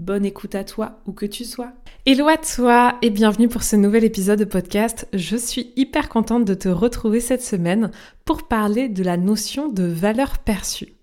Bonne écoute à toi, où que tu sois. Hello à toi et bienvenue pour ce nouvel épisode de podcast. Je suis hyper contente de te retrouver cette semaine pour parler de la notion de valeur perçue.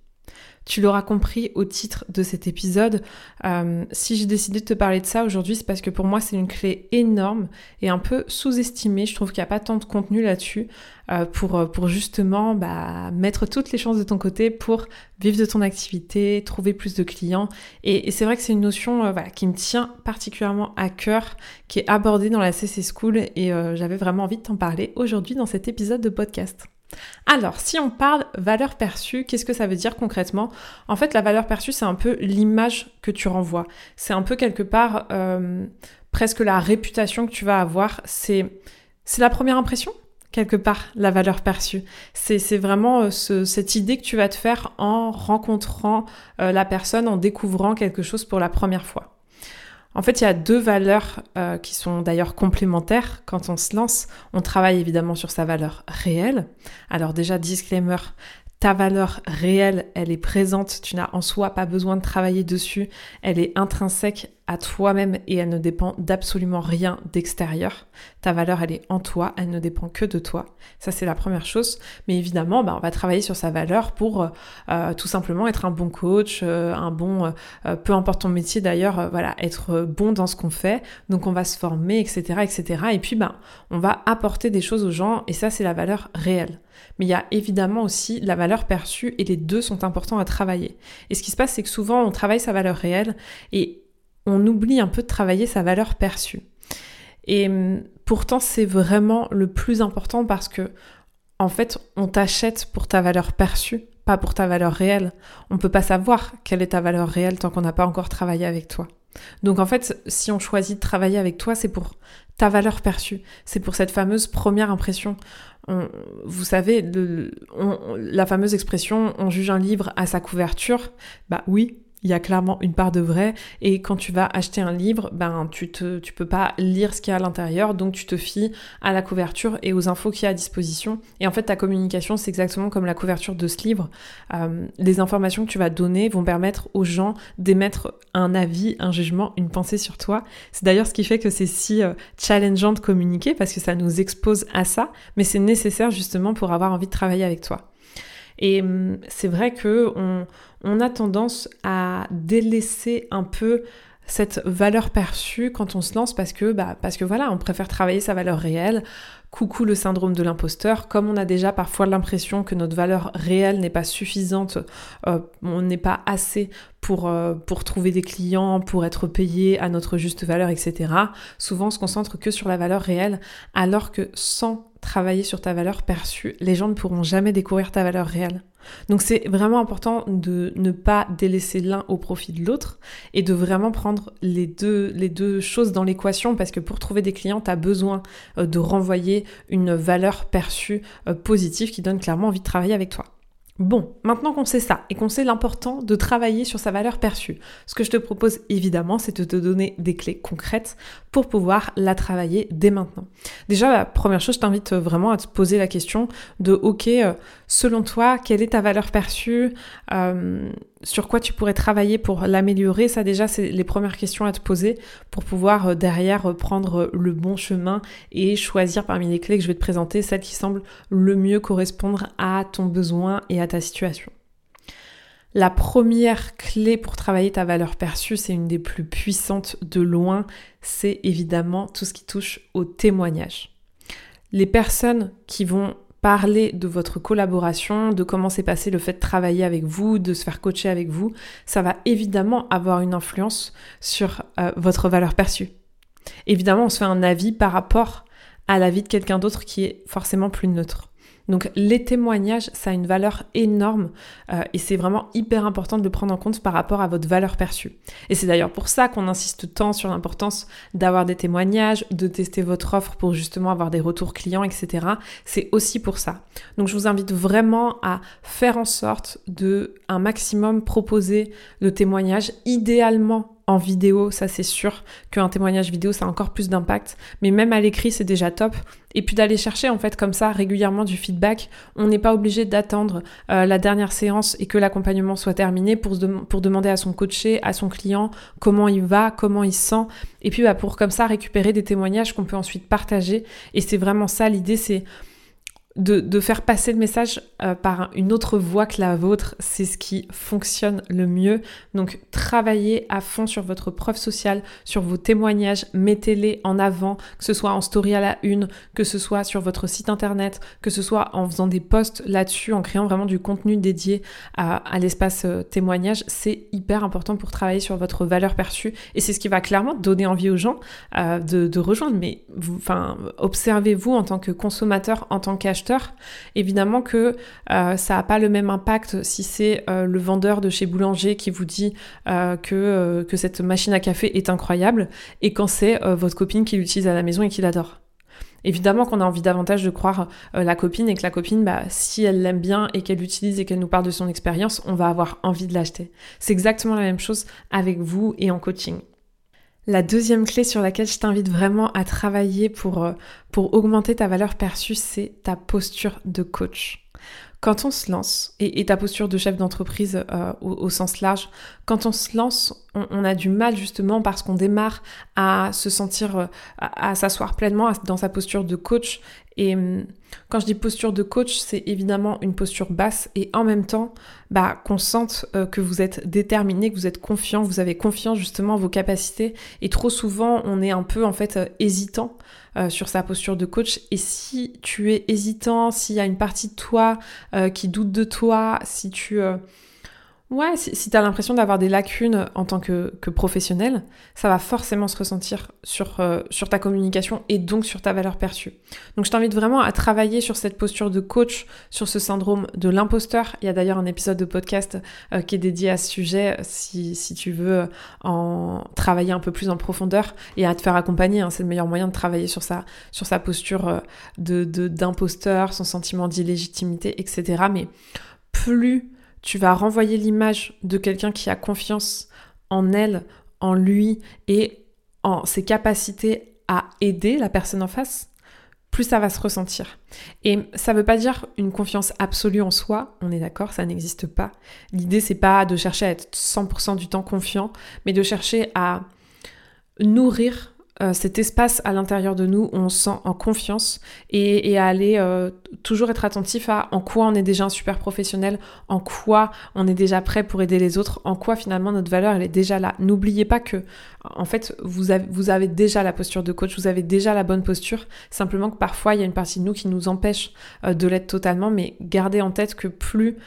Tu l'auras compris au titre de cet épisode. Euh, si j'ai décidé de te parler de ça aujourd'hui, c'est parce que pour moi, c'est une clé énorme et un peu sous-estimée. Je trouve qu'il n'y a pas tant de contenu là-dessus euh, pour, euh, pour justement bah, mettre toutes les chances de ton côté pour vivre de ton activité, trouver plus de clients. Et, c'est vrai que c'est une notion qui me tient particulièrement à cœur, qui est abordée dans la CC School et j'avais vraiment envie de t'en parler aujourd'hui dans cet épisode de podcast. Alors, si on parle valeur perçue, qu'est-ce que ça veut dire concrètement? En fait, la valeur perçue, c'est un peu l'image que tu renvoies. C'est un peu quelque part euh, presque la réputation que tu vas avoir. C'est la première impression quelque part, la valeur perçue. C'est vraiment euh, cette idée que tu vas te faire en rencontrant euh, la personne, en découvrant quelque chose pour la première fois. En fait, il y a deux valeurs euh, qui sont d'ailleurs complémentaires. Quand on se lance, on travaille évidemment sur sa valeur réelle. Alors déjà, disclaimer, ta valeur réelle, elle est présente, tu n'as en soi pas besoin de travailler dessus, elle est intrinsèque à toi-même et elle ne dépend d'absolument rien d'extérieur. Ta valeur, elle est en toi, elle ne dépend que de toi. Ça, c'est la première chose. Mais évidemment, bah, on va travailler sur sa valeur pour euh, euh, tout simplement être un bon coach, euh, un bon, peu importe ton métier d'ailleurs, voilà, être bon dans ce qu'on fait. Donc, on va se former, etc., etc. Et puis, bah, on va apporter des choses aux gens et ça, c'est la valeur réelle. Mais il y a évidemment aussi la valeur perçue et les deux sont importants à travailler. Et ce qui se passe, c'est que souvent, on travaille sa valeur réelle et on oublie un peu de travailler sa valeur perçue. Et hum, pourtant, c'est vraiment le plus important parce que, en fait, on t'achète pour ta valeur perçue, pas pour ta valeur réelle. On peut pas savoir quelle est ta valeur réelle tant qu'on n'a pas encore travaillé avec toi. Donc en fait, si on choisit de travailler avec toi, c'est pour ta valeur perçue, c'est pour cette fameuse première impression. vous savez, la fameuse expression on juge un livre à sa couverture, bah oui, il y a clairement une part de vrai et quand tu vas acheter un livre, ben tu te tu peux pas lire ce qu'il y a à l'intérieur donc tu te fies à la couverture et aux infos qu'il y a à disposition et en fait ta communication c'est exactement comme la couverture de ce livre. Euh, les informations que tu vas donner vont permettre aux gens d'émettre un avis, un jugement, une pensée sur toi. C'est d'ailleurs ce qui fait que c'est si euh, challengeant de communiquer parce que ça nous expose à ça, mais c'est nécessaire justement pour avoir envie de travailler avec toi. Et hum, c'est vrai que on, a tendance à délaisser un peu cette valeur perçue quand on se lance parce que bah parce que voilà, on préfère travailler sa valeur réelle. Coucou le syndrome de l'imposteur, comme on a déjà parfois l'impression que notre valeur réelle n'est pas suffisante, euh, on n'est pas assez pour, euh, pour trouver des clients, pour être payé à notre juste valeur, etc. Souvent on se concentre que sur la valeur réelle, alors que sans travailler sur ta valeur perçue, les gens ne pourront jamais découvrir ta valeur réelle. Donc c'est vraiment important de ne pas délaisser l'un au profit de l'autre et de vraiment prendre les deux, les deux choses dans l'équation parce que pour trouver des clients, tu besoin euh, de renvoyer une valeur perçue euh, positive qui donne clairement envie de travailler avec toi. Bon, maintenant qu'on sait ça et qu'on sait l'important de travailler sur sa valeur perçue, ce que je te propose évidemment, c'est de te donner des clés concrètes pour pouvoir la travailler dès maintenant. Déjà, la première chose, je t'invite vraiment à te poser la question de, ok, euh, selon toi, quelle est ta valeur perçue euh, sur quoi tu pourrais travailler pour l'améliorer Ça déjà, c'est les premières questions à te poser pour pouvoir euh, derrière prendre le bon chemin et choisir parmi les clés que je vais te présenter celle qui semble le mieux correspondre à ton besoin et à ta situation. La première clé pour travailler ta valeur perçue, c'est une des plus puissantes de loin, c'est évidemment tout ce qui touche au témoignage. Les personnes qui vont parler de votre collaboration, de comment s'est passé le fait de travailler avec vous, de se faire coacher avec vous, ça va évidemment avoir une influence sur euh, votre valeur perçue. Évidemment, on se fait un avis par rapport à l'avis de quelqu'un d'autre qui est forcément plus neutre. Donc les témoignages, ça a une valeur énorme euh, et c'est vraiment hyper important de le prendre en compte par rapport à votre valeur perçue. Et c'est d'ailleurs pour ça qu'on insiste tant sur l'importance d'avoir des témoignages, de tester votre offre pour justement avoir des retours clients, etc. C'est aussi pour ça. Donc je vous invite vraiment à faire en sorte de un maximum proposer de témoignages, idéalement en vidéo, ça c'est sûr qu'un témoignage vidéo ça a encore plus d'impact, mais même à l'écrit c'est déjà top. Et puis d'aller chercher en fait comme ça régulièrement du feedback. On n'est pas obligé d'attendre euh, la dernière séance et que l'accompagnement soit terminé pour, pour demander à son coaché, à son client comment il va, comment il se sent. Et puis bah, pour comme ça récupérer des témoignages qu'on peut ensuite partager. Et c'est vraiment ça l'idée, c'est de, faire passer le message euh, par une autre voie que la vôtre, c'est ce qui fonctionne le mieux. Donc travaillez à fond sur votre preuve sociale, sur vos témoignages, mettez-les en avant, que ce soit en story à la une, que ce soit sur votre site internet, que ce soit en faisant des posts là-dessus, en créant vraiment du contenu dédié à, l'espace euh, témoignage. C'est hyper important pour travailler sur votre valeur perçue et c'est ce qui va clairement donner envie aux gens euh, de, rejoindre. Mais enfin, observez-vous en tant que consommateur, en tant qu'acheteur Évidemment que euh, ça n'a pas le même impact si c'est euh, le vendeur de chez Boulanger qui vous dit euh, que, que cette machine à café est incroyable et quand c'est votre copine qui l'utilise à la maison et qui l'adore. Évidemment qu'on a envie davantage de croire la copine et que la copine, bah, si elle l'aime bien et qu'elle l'utilise et qu'elle nous parle de son expérience, on va avoir envie de l'acheter. C'est exactement la même chose avec vous et en coaching. La deuxième clé sur laquelle je t'invite vraiment à travailler pour, euh, pour augmenter ta valeur perçue, c'est ta posture de coach. Quand on se lance, et, ta posture de chef d'entreprise euh, au, sens large, quand on se lance, on, a du mal justement parce qu'on démarre à se sentir, euh, à, s'asseoir pleinement dans sa posture de coach. Et hum, quand je dis posture de coach, c'est évidemment une posture basse et en même temps, bah, qu'on sente euh, que vous êtes déterminé, que vous êtes confiant, vous avez confiance justement en vos capacités. Et trop souvent, on est un peu en fait hésitant euh, sur sa posture de coach. Et si tu es hésitant, s'il y a une partie de toi qui doute de toi, si tu Ouais, si, tu as l'impression d'avoir des lacunes en tant que, professionnel, ça va forcément se ressentir sur, euh, sur ta communication et donc sur ta valeur perçue. Donc je t'invite vraiment à travailler sur cette posture de coach, sur ce syndrome de l'imposteur. Il y a d'ailleurs un épisode de podcast euh, qui est dédié à ce sujet si, si, tu veux en travailler un peu plus en profondeur et à te faire accompagner. Hein. c'est le meilleur moyen de travailler sur sa, sur sa posture euh, de, d'imposteur, son sentiment d'illégitimité, etc. Mais plus tu vas renvoyer l'image de quelqu'un qui a confiance en elle, en lui et en ses capacités à aider la personne en face, plus ça va se ressentir. Et ça ne veut pas dire une confiance absolue en soi, on est d'accord, ça n'existe pas. L'idée c'est pas de chercher à être 100% du temps confiant, mais de chercher à nourrir euh, cet espace à l'intérieur de nous où on se sent en confiance et, à aller euh, toujours être attentif à en quoi on est déjà un super professionnel, en quoi on est déjà prêt pour aider les autres, en quoi finalement notre valeur elle est déjà là. N'oubliez pas que en fait vous avez, vous avez déjà la posture de coach, vous avez déjà la bonne posture, simplement que parfois il y a une partie de nous qui nous empêche euh, de l'être totalement, mais gardez en tête que plus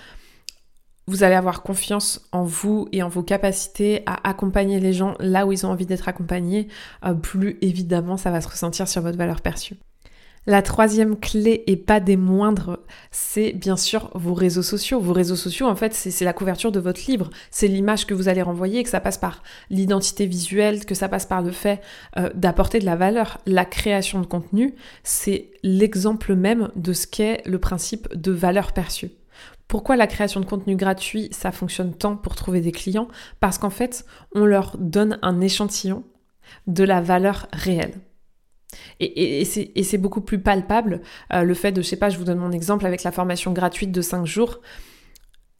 vous allez avoir confiance en vous et en vos capacités à accompagner les gens là où ils ont envie d'être accompagnés, euh, plus évidemment ça va se ressentir sur votre valeur perçue. La troisième clé et pas des moindres, c'est bien sûr vos réseaux sociaux. Vos réseaux sociaux, en fait, c'est la couverture de votre livre. C'est l'image que vous allez renvoyer, que ça passe par l'identité visuelle, que ça passe par le fait euh, d'apporter de la valeur. La création de contenu, c'est l'exemple même de ce qu'est le principe de valeur perçue. Pourquoi la création de contenu gratuit, ça fonctionne tant pour trouver des clients? Parce qu'en fait, on leur donne un échantillon de la valeur réelle. Et, c'est beaucoup plus palpable euh, le fait de, je sais pas, je vous donne mon exemple avec la formation gratuite de 5 jours.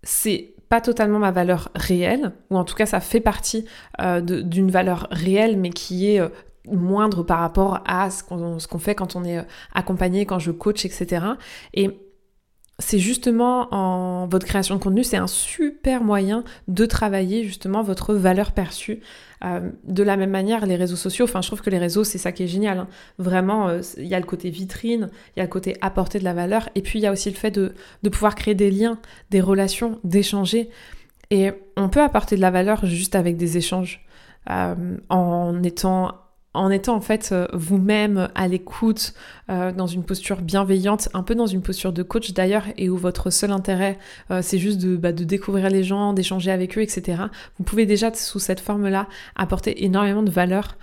C'est pas totalement ma valeur réelle, ou en tout cas ça fait partie euh, d'une valeur réelle, mais qui est euh, moindre par rapport à ce qu'on fait quand on est accompagné, quand je coach, etc. Et c'est justement en votre création de contenu, c'est un super moyen de travailler justement votre valeur perçue. Euh, de la même manière, les réseaux sociaux, enfin je trouve que les réseaux, c'est ça qui est génial. Hein. Vraiment, euh, il y a le côté vitrine, il y a le côté apporter de la valeur, et puis il y a aussi le fait de, pouvoir créer des liens, des relations, d'échanger. Et on peut apporter de la valeur juste avec des échanges, euh, en étant en étant en fait euh, vous-même à l'écoute, euh, dans une posture bienveillante, un peu dans une posture de coach d'ailleurs, et où votre seul intérêt euh, c'est juste de, bah, de, découvrir les gens, d'échanger avec eux, etc. Vous pouvez déjà sous cette forme-là apporter énormément de valeur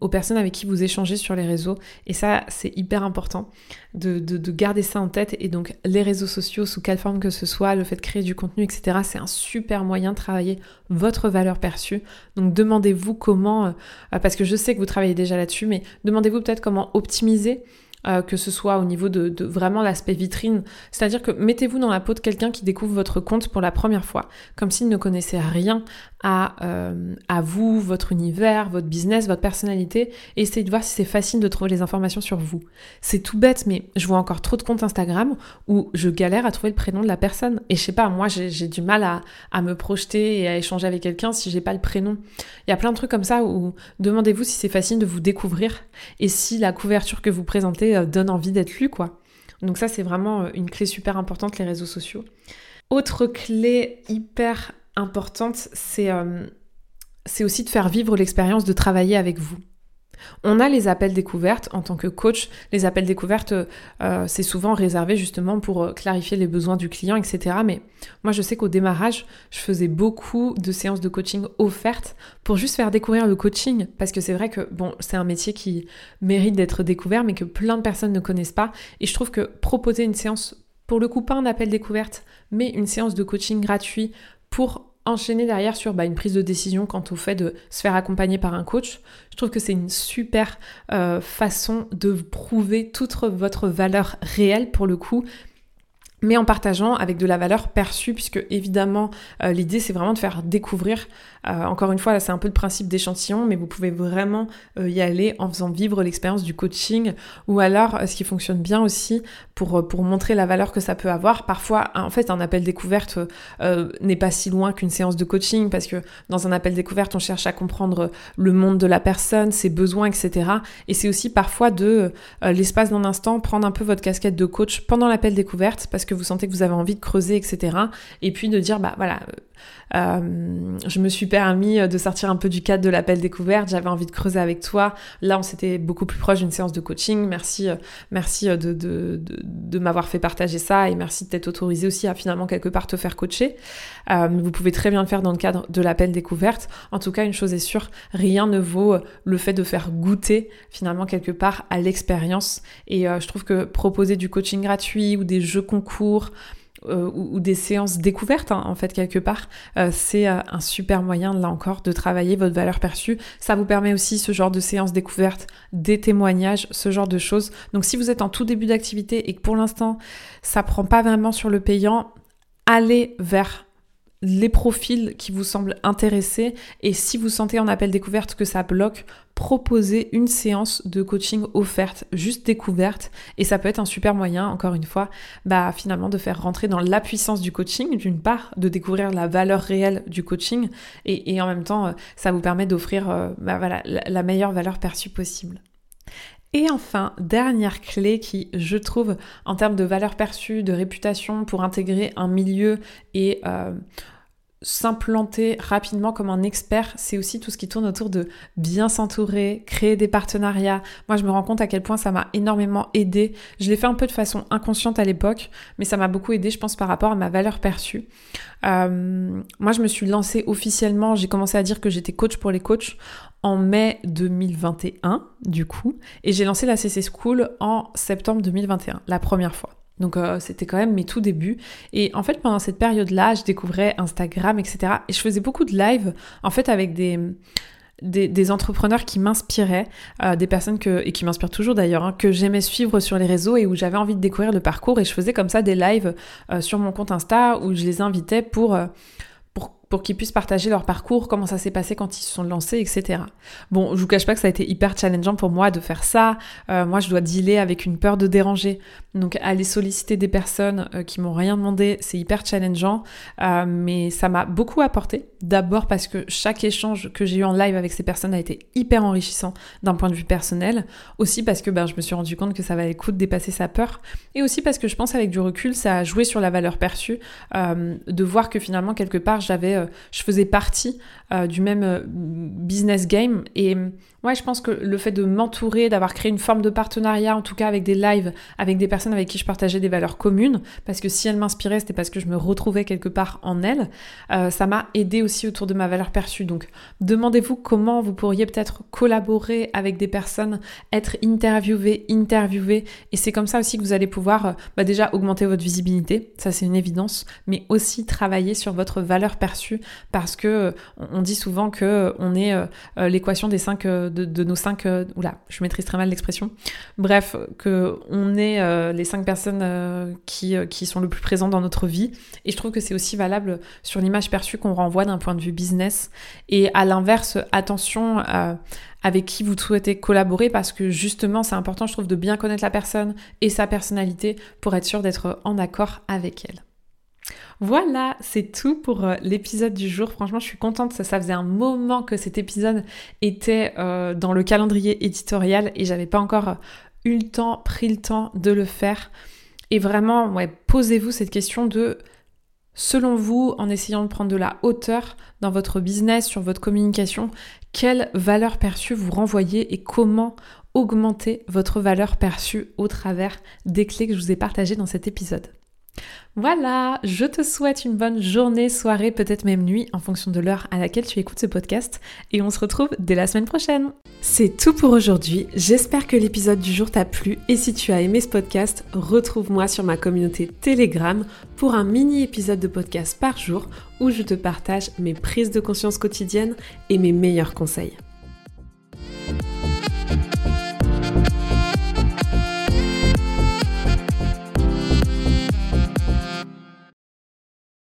aux personnes avec qui vous échangez sur les réseaux, et ça c'est hyper important de, de, de, garder ça en tête. Et donc les réseaux sociaux, sous quelle forme que ce soit, le fait de créer du contenu, etc. C'est un super moyen de travailler votre valeur perçue. Donc demandez-vous comment, parce que je sais que vous travaillez déjà là-dessus, mais demandez-vous peut-être comment optimiser euh, que ce soit au niveau de, de vraiment l'aspect vitrine. C'est-à-dire que mettez-vous dans la peau de quelqu'un qui découvre votre compte pour la première fois, comme s'il ne connaissait rien à, euh, à vous, votre univers, votre business, votre personnalité, et essayez de voir si c'est facile de trouver les informations sur vous. C'est tout bête, mais je vois encore trop de comptes Instagram où je galère à trouver le prénom de la personne. Et je sais pas, moi j'ai du mal à, à, me projeter et à échanger avec quelqu'un si j'ai pas le prénom. Il y a plein de trucs comme ça où demandez-vous si c'est facile de vous découvrir et si la couverture que vous présentez euh, donne envie d'être lu, quoi. Donc ça, c'est vraiment euh, une clé super importante, les réseaux sociaux. Autre clé hyper importante, c'est euh, aussi de faire vivre l'expérience de travailler avec vous. On a les appels découvertes en tant que coach. Les appels découvertes, euh, c'est souvent réservé justement pour euh, clarifier les besoins du client, etc. Mais moi, je sais qu'au démarrage, je faisais beaucoup de séances de coaching offertes pour juste faire découvrir le coaching. Parce que c'est vrai que, bon, c'est un métier qui mérite d'être découvert, mais que plein de personnes ne connaissent pas. Et je trouve que proposer une séance, pour le coup, pas un appel découverte, mais une séance de coaching gratuit pour enchaîner derrière sur bah, une prise de décision quant au fait de se faire accompagner par un coach. Je trouve que c'est une super euh, façon de prouver toute votre valeur réelle pour le coup mais en partageant avec de la valeur perçue, puisque évidemment euh, l'idée c'est vraiment de faire découvrir, euh, encore une fois là c'est un peu le principe d'échantillon, mais vous pouvez vraiment euh, y aller en faisant vivre l'expérience du coaching, ou alors ce qui fonctionne bien aussi pour, pour montrer la valeur que ça peut avoir, parfois en fait un appel découverte n'est pas si loin qu'une séance de coaching, parce que dans un appel découverte on cherche à comprendre le monde de la personne, ses besoins, etc. Et c'est aussi parfois de l'espace d'un instant prendre un peu votre casquette de coach pendant l'appel découverte, parce que vous sentez que vous avez envie de creuser, etc. Et puis de dire, bah voilà, euh, je me suis permis de sortir un peu du cadre de l'appel découverte, j'avais envie de creuser avec toi. Là, on s'était beaucoup plus proche d'une séance de coaching. Merci, euh, merci de, m'avoir fait partager ça et merci de t'être autorisé aussi à finalement quelque part te faire coacher. Euh, vous pouvez très bien le faire dans le cadre de l'appel découverte. En tout cas, une chose est sûre, rien ne vaut le fait de faire goûter finalement quelque part à l'expérience. Et je trouve que proposer du coaching gratuit ou des jeux concours, euh, ou, des séances découvertes, hein, en fait, quelque part, euh, c'est euh, un super moyen, là encore, de travailler votre valeur perçue. Ça vous permet aussi ce genre de séances découvertes, des témoignages, ce genre de choses. Donc si vous êtes en tout début d'activité et que pour l'instant, ça prend pas vraiment sur le payant, allez vers les profils qui vous semblent intéressés. Et si vous sentez en appel découverte que ça bloque, proposez une séance de coaching offerte, juste découverte. Et ça peut être un super moyen, encore une fois, bah finalement de faire rentrer dans la puissance du coaching d'une part, de découvrir la valeur réelle du coaching. Et, en même temps euh, ça vous permet d'offrir euh, bah voilà, la meilleure valeur perçue possible. Et enfin, dernière clé qui, je trouve, en termes de valeur perçue, de réputation, pour intégrer un milieu et euh, s'implanter rapidement comme un expert, c'est aussi tout ce qui tourne autour de bien s'entourer, créer des partenariats. Moi, je me rends compte à quel point ça m'a énormément aidé. Je l'ai fait un peu de façon inconsciente à l'époque, mais ça m'a beaucoup aidé, je pense, par rapport à ma valeur perçue. Euh, moi, je me suis lancée officiellement, j'ai commencé à dire que j'étais coach pour les coachs en mai 2021, du coup, et j'ai lancé la CC School en septembre 2021, la première fois. Donc euh, c'était quand même mes tout débuts. Et en fait pendant cette période-là, je découvrais Instagram, etc. Et je faisais beaucoup de lives, en fait avec des, des, entrepreneurs qui m'inspiraient, euh, des personnes que, et qui m'inspirent toujours d'ailleurs, hein, que j'aimais suivre sur les réseaux et où j'avais envie de découvrir le parcours. Et je faisais comme ça des lives euh, sur mon compte Insta où je les invitais pour pour qu'ils puissent partager leur parcours, comment ça s'est passé quand ils se sont lancés, etc. Bon, je vous cache pas que ça a été hyper challengeant pour moi de faire ça. Euh, moi, je dois dealer avec une peur de déranger. Donc, aller solliciter des personnes euh, qui m'ont rien demandé, c'est hyper challengeant. Euh, mais ça m'a beaucoup apporté. D'abord parce que chaque échange que j'ai eu en live avec ces personnes a été hyper enrichissant d'un point de vue personnel. Aussi parce que ben, je me suis rendu compte que ça valait le coup de dépasser sa peur. Et aussi parce que je pense avec du recul, ça a joué sur la valeur perçue. de voir que finalement, quelque part, j'avais je faisais partie euh, du même euh, business game. Et Ouais, je pense que le fait de m'entourer, d'avoir créé une forme de partenariat, en tout cas avec des lives, avec des personnes avec qui je partageais des valeurs communes, parce que si elle m'inspirait, c'était parce que je me retrouvais quelque part en elle, euh, ça m'a aidé aussi autour de ma valeur perçue. Donc, demandez-vous comment vous pourriez peut-être collaborer avec des personnes, être interviewé, interviewé, et c'est comme ça aussi que vous allez pouvoir euh, bah déjà augmenter votre visibilité, ça c'est une évidence, mais aussi travailler sur votre valeur perçue, parce que euh, on dit souvent que on est l'équation des cinq de, nos cinq, euh, oula, je maîtrise très mal l'expression. Bref, que on est euh, les cinq personnes euh, qui, qui sont le plus présentes dans notre vie. Et je trouve que c'est aussi valable sur l'image perçue qu'on renvoie d'un point de vue business. Et à l'inverse, attention avec qui vous souhaitez collaborer parce que justement c'est important je trouve de bien connaître la personne et sa personnalité pour être sûr d'être en accord avec elle. Voilà, c'est tout pour euh, l'épisode du jour. Franchement, je suis contente. Ça, faisait un moment que cet épisode était euh, dans le calendrier éditorial et j'avais pas encore euh, eu le temps, pris le temps de le faire. Et vraiment, posez-vous cette question de, selon vous, en essayant de prendre de la hauteur dans votre business, sur votre communication, quelle valeur perçue vous renvoyez et comment augmenter votre valeur perçue au travers des clés que je vous ai partagées dans cet épisode? Voilà, je te souhaite une bonne journée, soirée, peut-être même nuit, en fonction de l'heure à laquelle tu écoutes ce podcast, et on se retrouve dès la semaine prochaine. C'est tout pour aujourd'hui, j'espère que l'épisode du jour t'a plu, et si tu as aimé ce podcast, retrouve-moi sur ma communauté Telegram pour un mini épisode de podcast par jour où je te partage mes prises de conscience quotidiennes et mes meilleurs conseils.